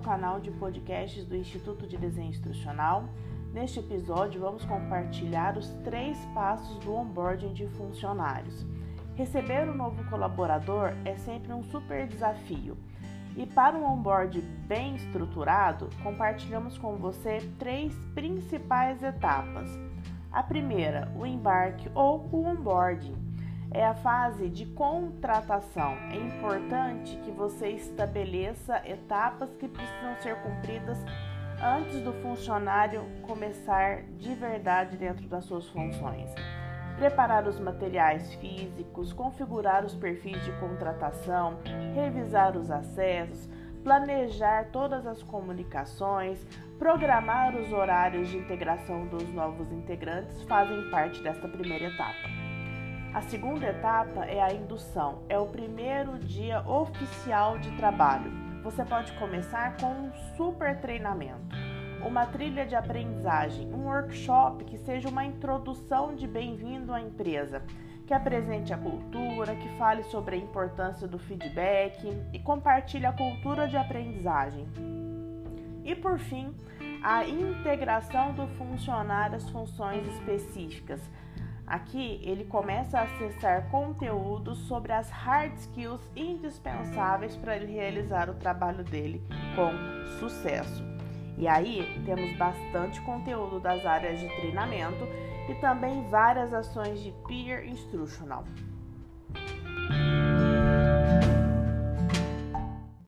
ao canal de podcasts do Instituto de Desenho Instrucional. Neste episódio, vamos compartilhar os três passos do onboarding de funcionários. Receber um novo colaborador é sempre um super desafio. E para um onboard bem estruturado, compartilhamos com você três principais etapas. A primeira, o embarque ou o onboarding é a fase de contratação. É importante que você estabeleça etapas que precisam ser cumpridas antes do funcionário começar de verdade dentro das suas funções. Preparar os materiais físicos, configurar os perfis de contratação, revisar os acessos, planejar todas as comunicações, programar os horários de integração dos novos integrantes fazem parte desta primeira etapa. A segunda etapa é a indução, é o primeiro dia oficial de trabalho. Você pode começar com um super treinamento, uma trilha de aprendizagem, um workshop que seja uma introdução de bem-vindo à empresa, que apresente a cultura, que fale sobre a importância do feedback e compartilhe a cultura de aprendizagem. E por fim, a integração do funcionário às funções específicas Aqui ele começa a acessar conteúdos sobre as hard skills indispensáveis para ele realizar o trabalho dele com sucesso. E aí temos bastante conteúdo das áreas de treinamento e também várias ações de peer instructional.